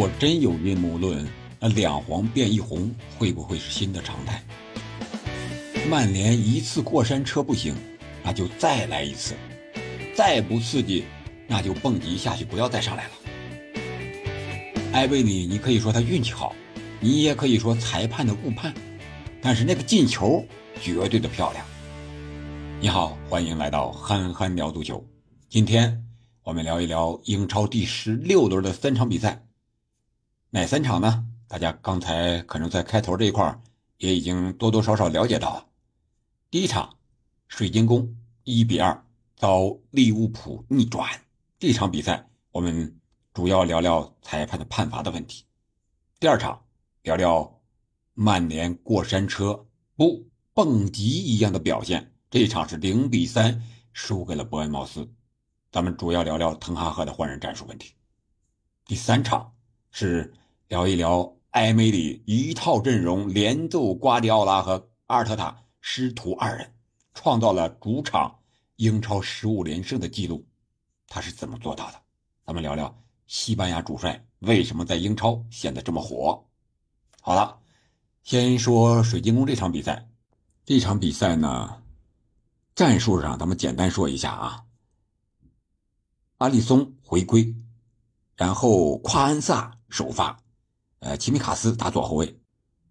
果真有阴谋论，那两黄变一红会不会是新的常态？曼联一次过山车不行，那就再来一次，再不刺激，那就蹦极下去，不要再上来了。埃贝里，你可以说他运气好，你也可以说裁判的误判，但是那个进球绝对的漂亮。你好，欢迎来到憨憨聊足球。今天我们聊一聊英超第十六轮的三场比赛，哪三场呢？大家刚才可能在开头这一块也已经多多少少了解到了。第一场，水晶宫一比二遭利物浦逆转，这场比赛我们主要聊聊裁判的判罚的问题。第二场，聊聊曼联过山车不蹦极一样的表现。这一场是零比三输给了伯恩茅斯，咱们主要聊聊滕哈赫的换人战术问题。第三场是聊一聊埃梅里一套阵容连揍瓜迪奥拉和阿尔特塔师徒二人，创造了主场英超十五连胜的记录，他是怎么做到的？咱们聊聊西班牙主帅为什么在英超显得这么火。好了，先说水晶宫这场比赛，这场比赛呢？战术上，咱们简单说一下啊。阿里松回归，然后夸恩萨首发，呃，齐米卡斯打左后卫，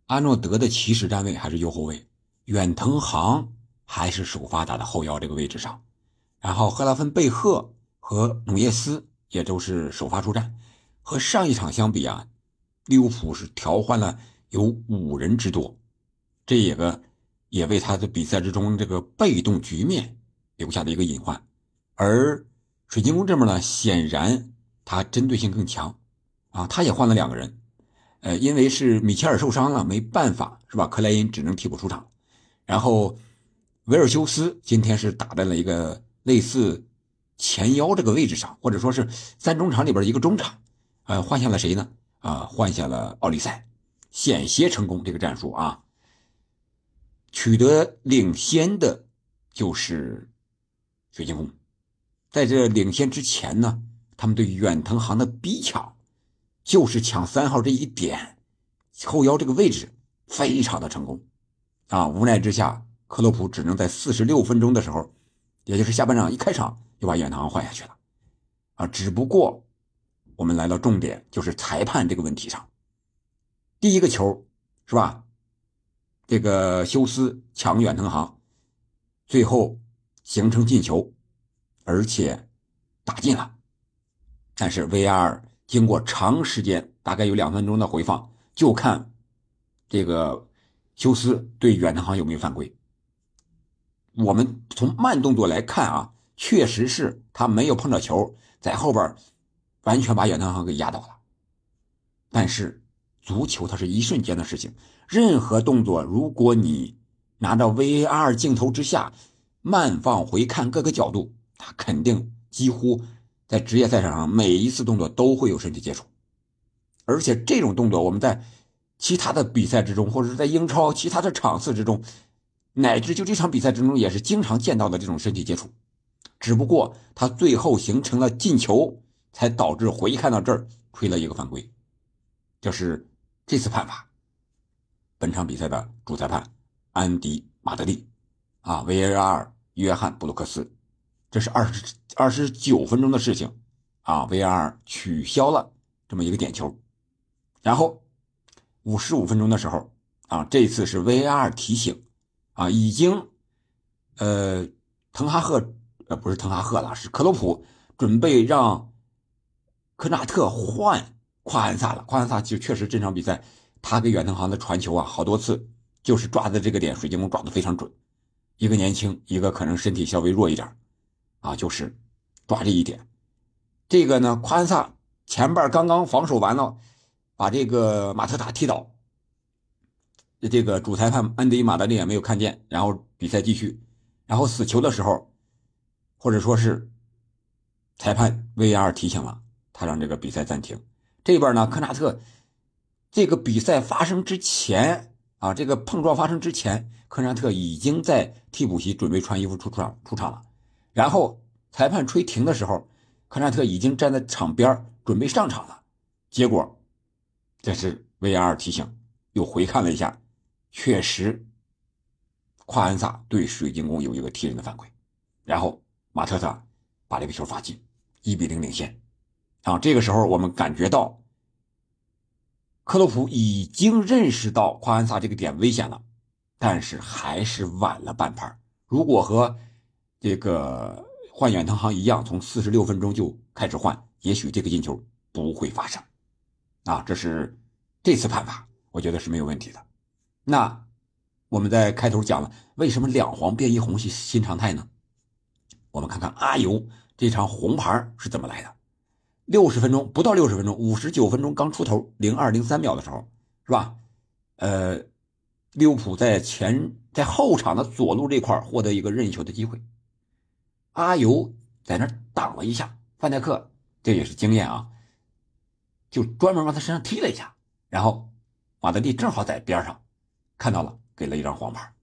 阿诺德的起始站位还是右后卫，远藤航还是首发打的后腰这个位置上，然后赫拉芬贝赫和努涅斯也都是首发出战。和上一场相比啊，利物浦是调换了有五人之多，这也个。也为他的比赛之中这个被动局面留下的一个隐患，而水晶宫这边呢，显然他针对性更强，啊，他也换了两个人，呃，因为是米切尔受伤了，没办法，是吧？克莱因只能替补出场，然后维尔修斯今天是打在了一个类似前腰这个位置上，或者说是三中场里边一个中场，呃，换下了谁呢？啊，换下了奥利赛，险些成功这个战术啊。取得领先的，就是水晶宫。在这领先之前呢，他们对远藤航的逼抢，就是抢三号这一点，后腰这个位置非常的成功。啊，无奈之下，克洛普只能在四十六分钟的时候，也就是下半场一开场就把远藤航换下去了。啊，只不过我们来到重点，就是裁判这个问题上，第一个球是吧？这个休斯抢远藤航，最后形成进球，而且打进了。但是 VR 经过长时间，大概有两分钟的回放，就看这个休斯对远藤航有没有犯规。我们从慢动作来看啊，确实是他没有碰到球，在后边完全把远藤航给压倒了。但是足球它是一瞬间的事情。任何动作，如果你拿到 VAR 镜头之下慢放回看各个角度，他肯定几乎在职业赛场上每一次动作都会有身体接触，而且这种动作我们在其他的比赛之中，或者是在英超其他的场次之中，乃至就这场比赛之中也是经常见到的这种身体接触，只不过他最后形成了进球，才导致回看到这儿吹了一个犯规，这是这次判罚。本场比赛的主裁判安迪·马德利，啊，VAR 约翰·布鲁克斯，这是二十二十九分钟的事情，啊，VAR 取消了这么一个点球，然后五十五分钟的时候，啊，这次是 VAR 提醒，啊，已经，呃，滕哈赫，呃，不是滕哈赫了，是克洛普准备让科纳特换夸安萨了，夸安萨就确实这场比赛。他给远藤航的传球啊，好多次就是抓的这个点，水晶宫抓的非常准。一个年轻，一个可能身体稍微弱一点，啊，就是抓这一点。这个呢，夸恩萨前半刚刚防守完了，把这个马特塔踢倒。这个主裁判安迪马德利也没有看见，然后比赛继续。然后死球的时候，或者说是裁判 VR 提醒了他，让这个比赛暂停。这边呢，科纳特。这个比赛发生之前啊，这个碰撞发生之前，科纳特已经在替补席准备穿衣服出场出场了。然后裁判吹停的时候，科纳特已经站在场边准备上场了。结果这是 VR 提醒，又回看了一下，确实，夸恩萨对水晶宫有一个踢人的犯规，然后马特萨把这个球罚进，一比零领先。啊，这个时候我们感觉到，克洛普已经认识到夸恩萨这个点危险了，但是还是晚了半拍。如果和这个换远藤航一样，从四十六分钟就开始换，也许这个进球不会发生。啊，这是这次判罚，我觉得是没有问题的。那我们在开头讲了，为什么两黄变一红是新常态呢？我们看看阿尤这场红牌是怎么来的。六十分钟不到六十分钟，五十九分钟刚出头，零二零三秒的时候，是吧？呃，利物浦在前在后场的左路这块获得一个任意球的机会，阿尤在那挡了一下，范戴克这也是经验啊。就专门往他身上踢了一下，然后马德里正好在边上看到了，给了一张黄牌。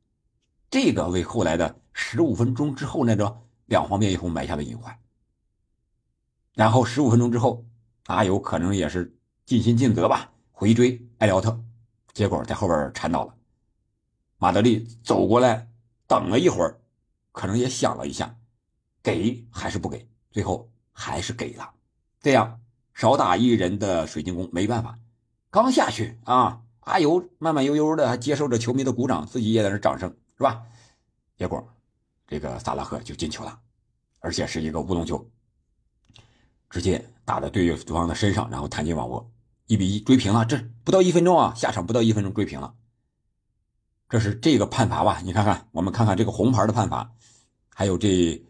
这个为后来的十五分钟之后那个两黄变一红埋下了隐患。然后十五分钟之后，阿尤可能也是尽心尽责吧，回追埃里奥特，结果在后边缠到了。马德里走过来等了一会儿，可能也想了一下，给还是不给？最后还是给了，这样。少打一人的水晶宫没办法，刚下去啊，阿尤慢慢悠悠的还接受着球迷的鼓掌，自己也在那掌声，是吧？结果这个萨拉赫就进球了，而且是一个乌龙球，直接打在对方的身上，然后弹进网窝，一比一追平了。这不到一分钟啊，下场不到一分钟追平了。这是这个判罚吧？你看看，我们看看这个红牌的判罚，还有这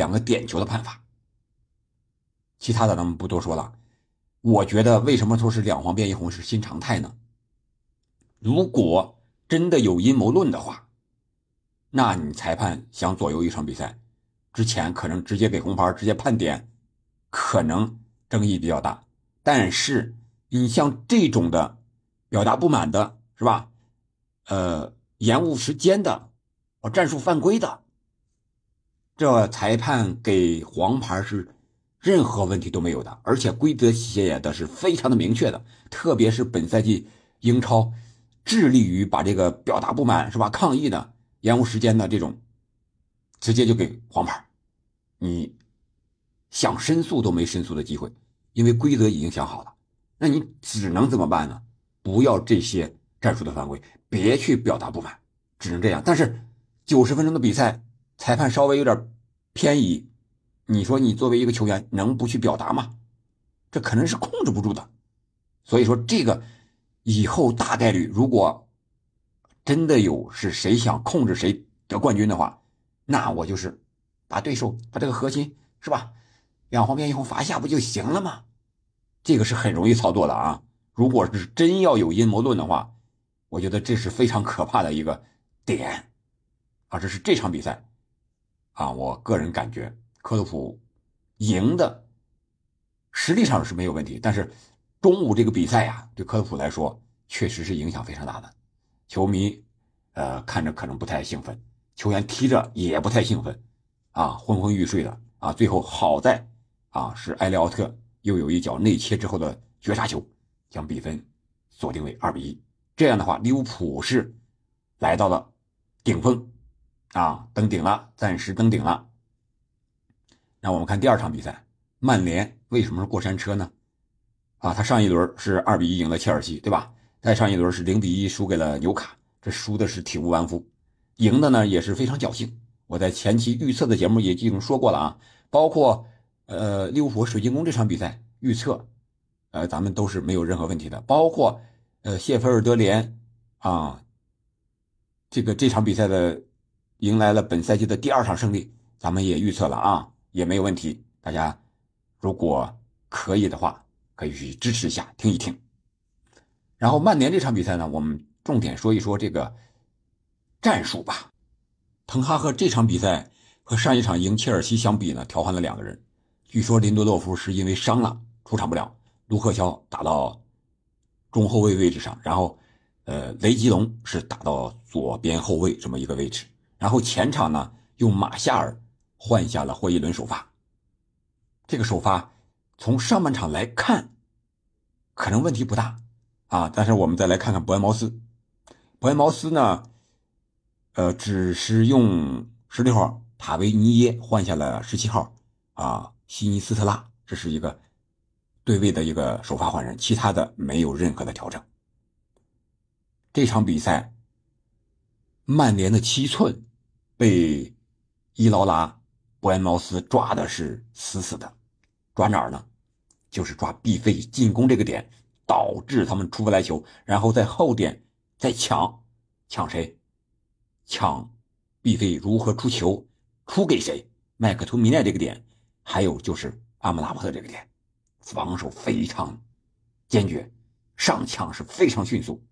两个点球的判罚。其他的咱们不多说了，我觉得为什么说是两黄变一红是新常态呢？如果真的有阴谋论的话，那你裁判想左右一场比赛，之前可能直接给红牌，直接判点，可能争议比较大。但是你像这种的表达不满的，是吧？呃，延误时间的，哦，战术犯规的，这裁判给黄牌是。任何问题都没有的，而且规则写的是非常的明确的，特别是本赛季英超致力于把这个表达不满是吧、抗议的、延误时间的这种，直接就给黄牌，你想申诉都没申诉的机会，因为规则已经想好了，那你只能怎么办呢？不要这些战术的犯规，别去表达不满，只能这样。但是九十分钟的比赛，裁判稍微有点偏移。你说你作为一个球员能不去表达吗？这可能是控制不住的，所以说这个以后大概率，如果真的有是谁想控制谁得冠军的话，那我就是把对手把这个核心是吧，两黄变一红罚下不就行了吗？这个是很容易操作的啊。如果是真要有阴谋论的话，我觉得这是非常可怕的一个点啊。这是这场比赛啊，我个人感觉。科洛普赢的实力上是没有问题，但是中午这个比赛呀，对克洛普来说确实是影响非常大的。球迷呃看着可能不太兴奋，球员踢着也不太兴奋，啊，昏昏欲睡的啊。最后好在啊是埃利奥特又有一脚内切之后的绝杀球，将比分锁定为二比一。这样的话，利物浦是来到了顶峰啊，登顶了，暂时登顶了。那我们看第二场比赛，曼联为什么是过山车呢？啊，他上一轮是二比一赢了切尔西，对吧？再上一轮是零比一输给了纽卡，这输的是体无完肤，赢的呢也是非常侥幸。我在前期预测的节目也已经说过了啊，包括呃利物浦水晶宫这场比赛预测，呃咱们都是没有任何问题的。包括呃谢菲尔德联啊，这个这场比赛的迎来了本赛季的第二场胜利，咱们也预测了啊。也没有问题，大家如果可以的话，可以去支持一下，听一听。然后曼联这场比赛呢，我们重点说一说这个战术吧。滕哈赫这场比赛和上一场赢切尔西相比呢，调换了两个人。据说林德洛夫是因为伤了出场不了，卢克肖打到中后卫位置上，然后呃雷吉隆是打到左边后卫这么一个位置，然后前场呢用马夏尔。换下了霍伊伦首发，这个首发从上半场来看，可能问题不大，啊。但是我们再来看看伯恩茅斯，伯恩茅斯呢，呃，只是用十六号塔维尼耶换下了十七号啊西尼斯特拉，这是一个对位的一个首发换人，其他的没有任何的调整。这场比赛，曼联的七寸被伊劳拉、伯恩茅斯抓的是死死的，抓哪儿呢？就是抓 B 费进攻这个点，导致他们出不来球，然后在后点再抢，抢谁？抢 B 费如何出球？出给谁？麦克图米奈这个点，还有就是阿姆拉巴特这个点，防守非常坚决，上抢是非常迅速。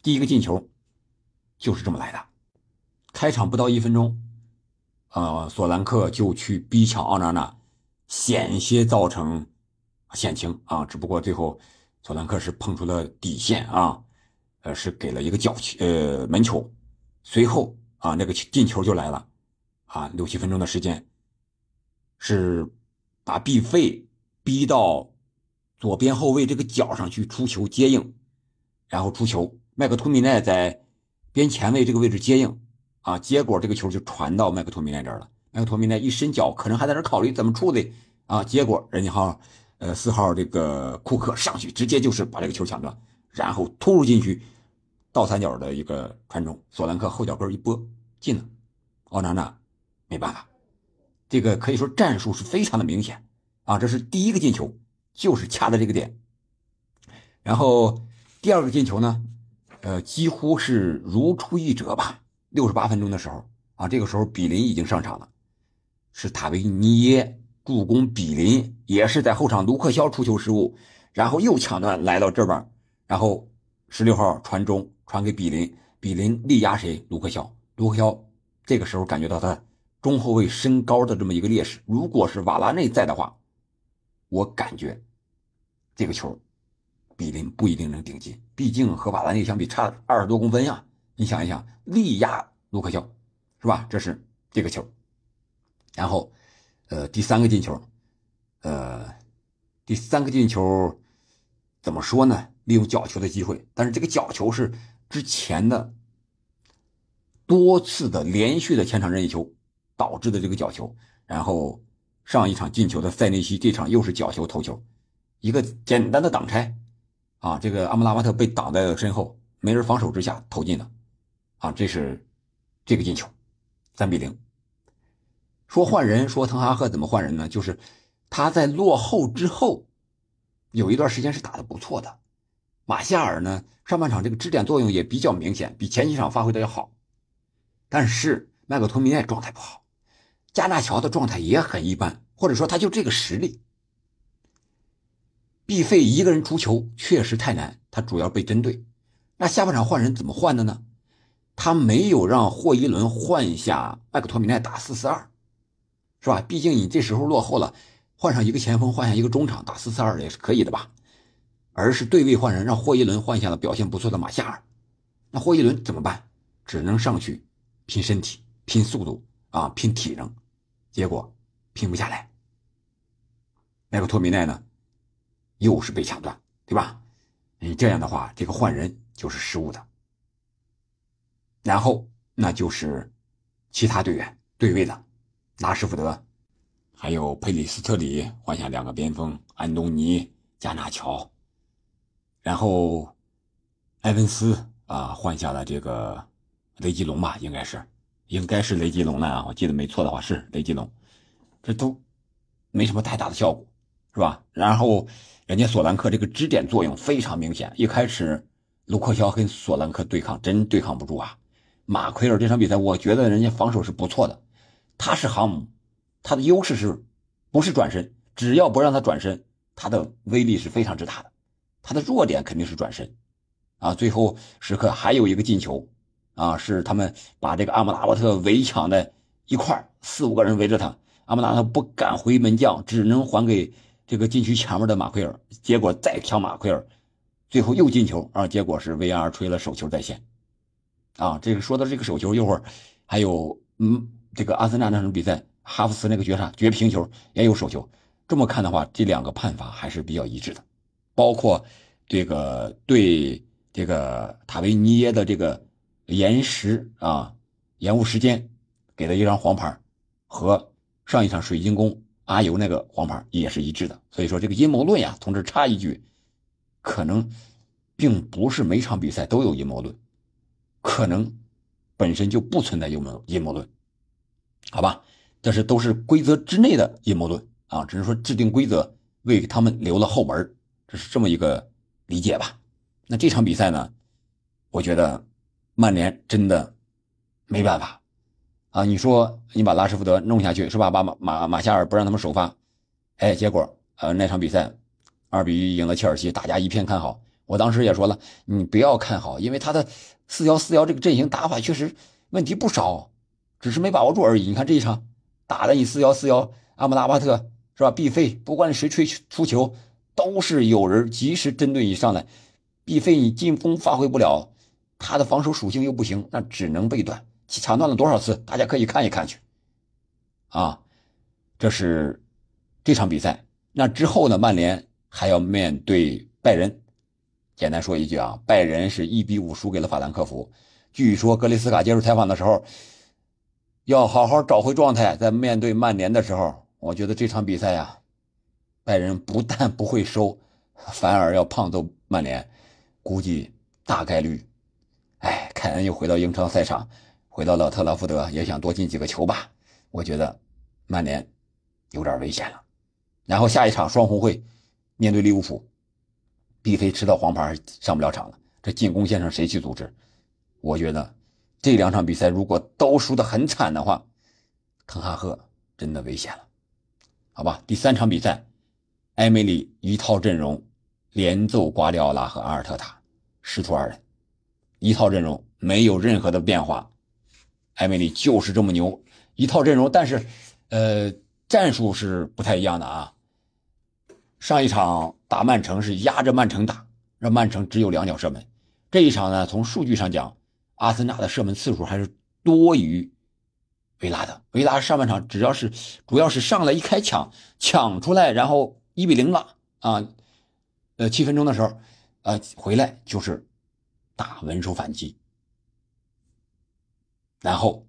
第一个进球就是这么来的。开场不到一分钟，呃，索兰克就去逼抢奥纳纳，险些造成险情啊！只不过最后索兰克是碰出了底线啊，呃，是给了一个角球，呃，门球。随后啊，那个进球就来了啊，六七分钟的时间，是把毕费逼到左边后卫这个角上去出球接应，然后出球。麦克托米奈在边前卫这个位置接应，啊，结果这个球就传到麦克托米奈这儿了。麦克托米奈一伸脚，可能还在这考虑怎么处理，啊，结果人家号，呃，四号这个库克上去直接就是把这个球抢断，然后突入禁区，倒三角的一个传中，索兰克后脚跟一拨进了。奥纳纳没办法，这个可以说战术是非常的明显，啊，这是第一个进球，就是掐的这个点。然后第二个进球呢？呃，几乎是如出一辙吧。六十八分钟的时候啊，这个时候比林已经上场了，是塔维尼耶助攻比林，也是在后场卢克肖出球失误，然后又抢断来到这边，然后十六号传中传给比林，比林力压谁？卢克肖。卢克肖这个时候感觉到他中后卫身高的这么一个劣势，如果是瓦拉内在的话，我感觉这个球。比林不一定能顶进，毕竟和瓦拉内相比差二十多公分呀。你想一想，力压卢克肖，是吧？这是这个球。然后，呃，第三个进球，呃，第三个进球怎么说呢？利用角球的机会，但是这个角球是之前的多次的连续的前场任意球导致的这个角球。然后上一场进球的塞内西，这场又是角球头球，一个简单的挡拆。啊，这个阿姆拉巴特被挡在了身后，没人防守之下投进的，啊，这是这个进球，三比零。说换人，说滕哈赫怎么换人呢？就是他在落后之后，有一段时间是打的不错的。马夏尔呢，上半场这个支点作用也比较明显，比前几场发挥的要好。但是麦克托米奈状态不好，加纳乔的状态也很一般，或者说他就这个实力。毕费一个人出球确实太难，他主要被针对。那下半场换人怎么换的呢？他没有让霍伊伦换下麦克托米奈打四四二，是吧？毕竟你这时候落后了，换上一个前锋，换下一个中场打四四二也是可以的吧？而是对位换人，让霍伊伦换下了表现不错的马夏尔。那霍伊伦怎么办？只能上去拼身体、拼速度啊，拼体能，结果拼不下来。麦克托米奈呢？又是被抢断，对吧？你这样的话，这个换人就是失误的。然后那就是其他队员对位的，拉什福德，还有佩里斯特里换下两个边锋，安东尼、加纳乔，然后埃文斯啊换下了这个雷吉隆吧，应该是，应该是雷吉隆啊，我记得没错的话是雷吉隆，这都没什么太大的效果，是吧？然后。人家索兰克这个支点作用非常明显。一开始，卢克肖跟索兰克对抗，真对抗不住啊！马奎尔这场比赛，我觉得人家防守是不错的。他是航母，他的优势是，不是转身，只要不让他转身，他的威力是非常之大的。他的弱点肯定是转身，啊，最后时刻还有一个进球，啊，是他们把这个阿姆拉巴特围抢的一块四五个人围着他，阿姆拉特不敢回门将，只能还给。这个禁区前面的马奎尔，结果再抢马奎尔，最后又进球啊！结果是 VR 吹了手球在线，啊，这个说到这个手球，一会儿还有嗯，这个阿森纳那场比赛，哈弗茨那个绝杀绝平球也有手球。这么看的话，这两个判罚还是比较一致的。包括这个对这个塔维尼耶的这个延时啊延误时间给的一张黄牌，和上一场水晶宫阿尤那个黄牌也是一致的。所以说这个阴谋论呀，同志插一句，可能并不是每场比赛都有阴谋论，可能本身就不存在阴谋阴谋论，好吧？这是都是规则之内的阴谋论啊，只是说制定规则为他们留了后门，这是这么一个理解吧。那这场比赛呢，我觉得曼联真的没办法啊。你说你把拉什福德弄下去是吧？把马马马夏尔不让他们首发，哎，结果呃那场比赛二比一赢了切尔西，大家一片看好。我当时也说了，你不要看好，因为他的四幺四幺这个阵型打法确实问题不少，只是没把握住而已。你看这一场。打的你四幺四幺，阿姆拉巴特是吧？毕费不管谁吹出球，都是有人及时针对你上来。毕费你进攻发挥不了，他的防守属性又不行，那只能被断。抢断了多少次？大家可以看一看去。啊，这是这场比赛。那之后呢？曼联还要面对拜仁。简单说一句啊，拜仁是一比五输给了法兰克福。据说格雷斯卡接受采访的时候。要好好找回状态，在面对曼联的时候，我觉得这场比赛呀，拜仁不但不会收，反而要胖揍曼联，估计大概率。哎，凯恩又回到英超赛场，回到了特拉福德，也想多进几个球吧。我觉得曼联有点危险了。然后下一场双红会面对利物浦，毕飞吃到黄牌上不了场了，这进攻线上谁去组织？我觉得。这两场比赛如果都输得很惨的话，滕哈赫真的危险了，好吧？第三场比赛，埃梅里一套阵容连揍瓜迪奥拉和阿尔特塔，师徒二人，一套阵容没有任何的变化，埃梅里就是这么牛，一套阵容，但是，呃，战术是不太一样的啊。上一场打曼城是压着曼城打，让曼城只有两脚射门，这一场呢，从数据上讲。阿森纳的射门次数还是多于维拉的。维拉上半场只要是主要是上来一开抢抢出来，然后一比零了啊，呃七分钟的时候，呃回来就是打稳守反击，然后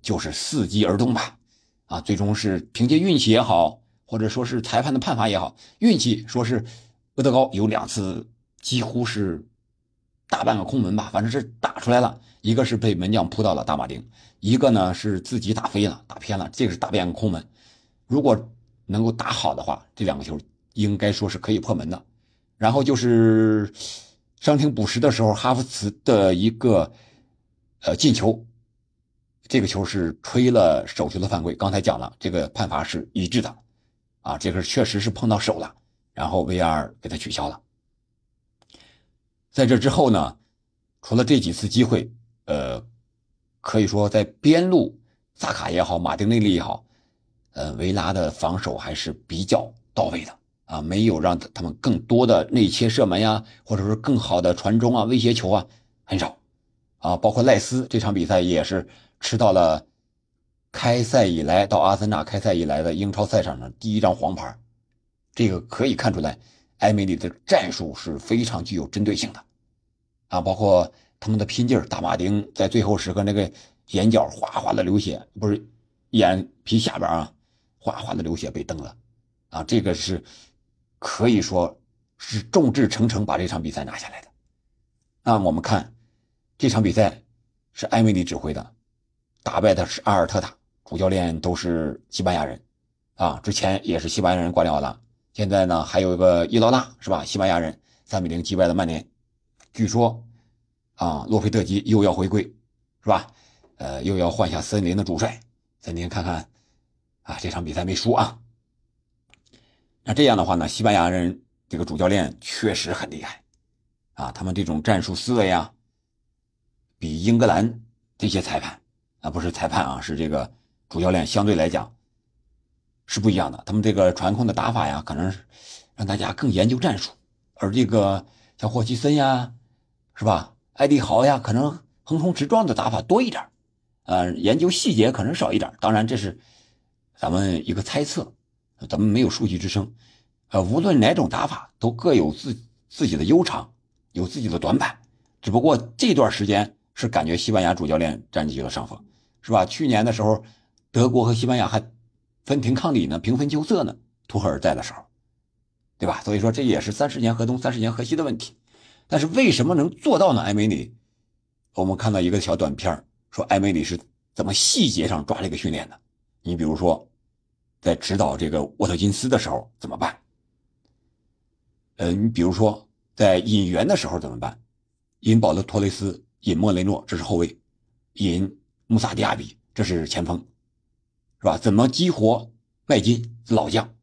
就是伺机而动吧，啊最终是凭借运气也好，或者说是裁判的判罚也好，运气说是厄德高有两次几乎是。大半个空门吧，反正是打出来了。一个是被门将扑到了大马丁，一个呢是自己打飞了，打偏了。这个是大半个空门。如果能够打好的话，这两个球应该说是可以破门的。然后就是伤停补时的时候，哈弗茨的一个呃进球，这个球是吹了手球的犯规。刚才讲了，这个判罚是一致的，啊，这个确实是碰到手了，然后 VR 给他取消了。在这之后呢，除了这几次机会，呃，可以说在边路，萨卡也好，马丁内利也好，呃，维拉的防守还是比较到位的啊，没有让他们更多的内切射门呀，或者说更好的传中啊、威胁球啊，很少啊。包括赖斯这场比赛也是吃到了开赛以来到阿森纳开赛以来的英超赛场上第一张黄牌，这个可以看出来。埃梅里的战术是非常具有针对性的，啊，包括他们的拼劲儿。大马丁在最后时刻那个眼角哗哗的流血，不是眼皮下边啊，哗哗的流血被蹬了，啊，这个是可以说是众志成城把这场比赛拿下来的。那我们看这场比赛是埃梅里指挥的，打败的是阿尔特塔，主教练都是西班牙人，啊，之前也是西班牙人管理奥拉。现在呢，还有一个伊劳拉是吧？西班牙人三比零击败了曼联。据说，啊，洛佩特吉又要回归，是吧？呃，又要换下森林的主帅。森林看看，啊，这场比赛没输啊。那这样的话呢，西班牙人这个主教练确实很厉害，啊，他们这种战术思维啊，比英格兰这些裁判啊，不是裁判啊，是这个主教练相对来讲。是不一样的，他们这个传控的打法呀，可能是让大家更研究战术，而这个像霍奇森呀，是吧？艾迪豪呀，可能横冲直撞的打法多一点，呃，研究细节可能少一点。当然，这是咱们一个猜测，咱们没有数据支撑。呃，无论哪种打法，都各有自自己的优长，有自己的短板。只不过这段时间是感觉西班牙主教练占据了上风，是吧？去年的时候，德国和西班牙还分庭抗礼呢，平分秋色呢。图赫尔在的时候，对吧？所以说这也是三十年河东，三十年河西的问题。但是为什么能做到呢？埃梅里，我们看到一个小短片说埃梅里是怎么细节上抓这个训练的。你比如说，在指导这个沃特金斯的时候怎么办？呃，你比如说在引援的时候怎么办？引保罗·托雷斯，引莫雷诺，这是后卫；引穆萨迪亚比，这是前锋，是吧？怎么激活麦金老将？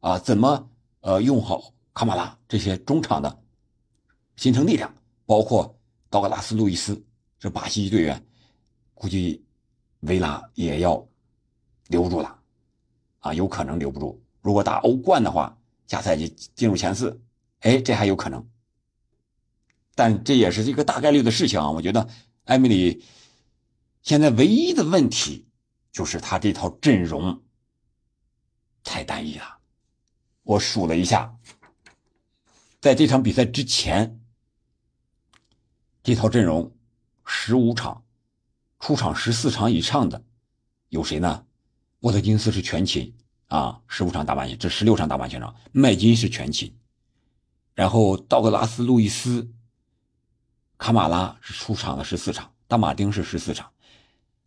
啊，怎么呃用好卡马拉这些中场的新生力量？包括道格拉斯·路易斯，这巴西队员，估计维拉也要留住了，啊，有可能留不住。如果打欧冠的话，下赛季进入前四，哎，这还有可能。但这也是一个大概率的事情啊。我觉得艾米丽现在唯一的问题就是他这套阵容太单一了。我数了一下，在这场比赛之前，这套阵容十五场出场十四场以上的有谁呢？沃特金斯是全勤啊，十五场打满，这十六场打满全场。麦金是全勤，然后道格拉斯·路易斯、卡马拉是出场了十四场，大马丁是十四场，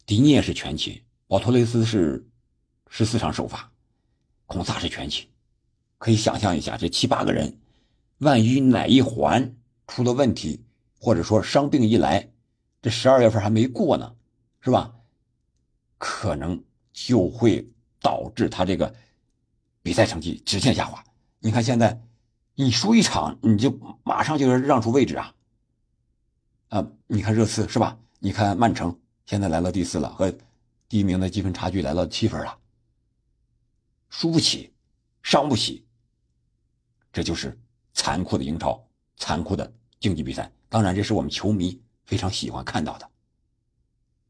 迪涅是全勤，保托雷斯是十四场首发，孔萨是全勤。可以想象一下，这七八个人，万一哪一环出了问题，或者说伤病一来，这十二月份还没过呢，是吧？可能就会导致他这个比赛成绩直线下滑。你看现在，你输一场，你就马上就要让出位置啊！啊，你看热刺是吧？你看曼城现在来到第四了，和第一名的积分差距来到七分了，输不起，伤不起。这就是残酷的英超，残酷的竞技比赛。当然，这是我们球迷非常喜欢看到的。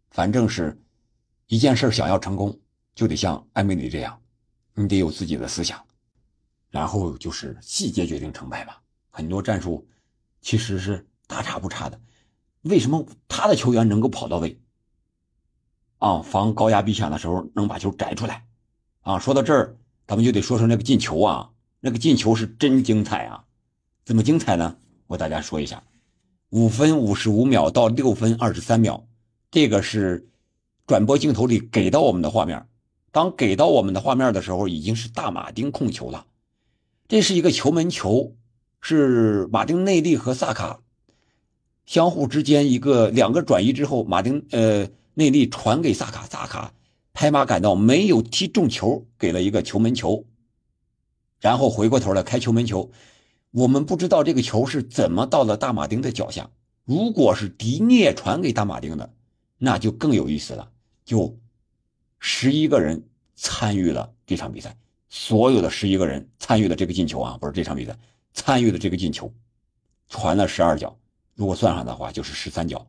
反正是一件事想要成功，就得像艾梅里这样，你得有自己的思想，然后就是细节决定成败吧。很多战术其实是大差不差的。为什么他的球员能够跑到位？啊，防高压逼抢的时候能把球摘出来？啊，说到这儿，咱们就得说说那个进球啊。那个进球是真精彩啊！怎么精彩呢？我大家说一下：五分五十五秒到六分二十三秒，这个是转播镜头里给到我们的画面。当给到我们的画面的时候，已经是大马丁控球了。这是一个球门球，是马丁内利和萨卡相互之间一个两个转移之后，马丁呃内利传给萨卡，萨卡拍马赶到，没有踢中球，给了一个球门球。然后回过头来开球门球，我们不知道这个球是怎么到了大马丁的脚下。如果是迪涅传给大马丁的，那就更有意思了。就十一个人参与了这场比赛，所有的十一个人参与了这个进球啊，不是这场比赛参与了这个进球，传了十二脚，如果算上的话就是十三脚，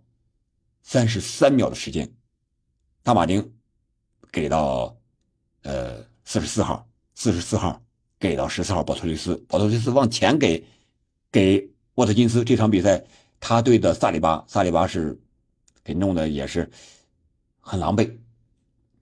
三十三秒的时间，大马丁给到呃四十四号，四十四号。给到十四号保托雷斯，保托雷斯往前给，给沃特金斯。这场比赛他对的萨里巴，萨里巴是给弄的也是很狼狈，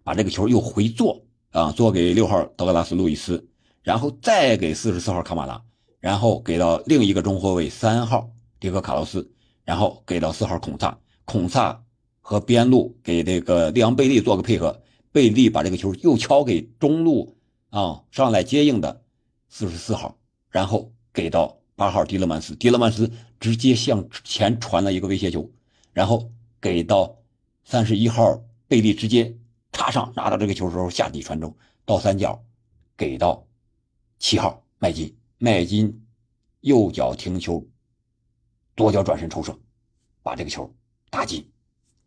把这个球又回做啊，做给六号德格拉斯·路易斯，然后再给四十四号卡马拉，然后给到另一个中后卫三号迪戈卡洛斯，然后给到四号孔萨，孔萨和边路给这个利昂贝利做个配合，贝利把这个球又敲给中路啊，上来接应的。四十四号，然后给到八号迪勒曼斯，迪勒曼斯直接向前传了一个威胁球，然后给到三十一号贝利，直接插上拿到这个球时候下底传中，倒三角给到七号麦金，麦金右脚停球，左脚转身抽射，把这个球打进，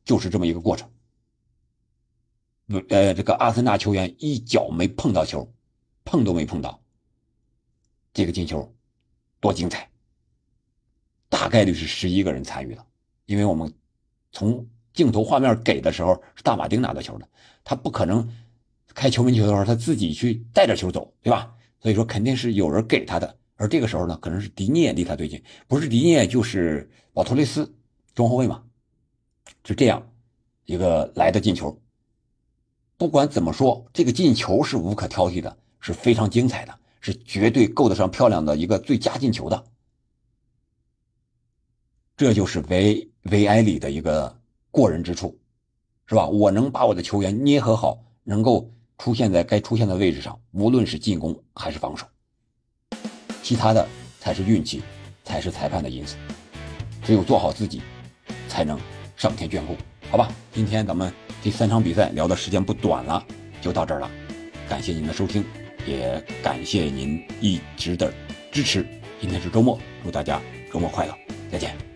就是这么一个过程。呃，这个阿森纳球员一脚没碰到球，碰都没碰到。这个进球多精彩！大概率是十一个人参与了，因为我们从镜头画面给的时候是大马丁拿到球的，他不可能开球门球的时候他自己去带着球走，对吧？所以说肯定是有人给他的，而这个时候呢，可能是迪涅离他最近，不是迪涅就是保托雷斯，中后卫嘛，是这样一个来的进球。不管怎么说，这个进球是无可挑剔的，是非常精彩的，是绝对够得上漂亮的一个最佳进球的。这就是维维埃里的一个过人之处，是吧？我能把我的球员捏合好，能够出现在该出现的位置上，无论是进攻还是防守，其他的才是运气，才是裁判的因素。只有做好自己，才能上天眷顾。好吧，今天咱们第三场比赛聊的时间不短了，就到这儿了。感谢您的收听，也感谢您一直的支持。今天是周末，祝大家周末快乐，再见。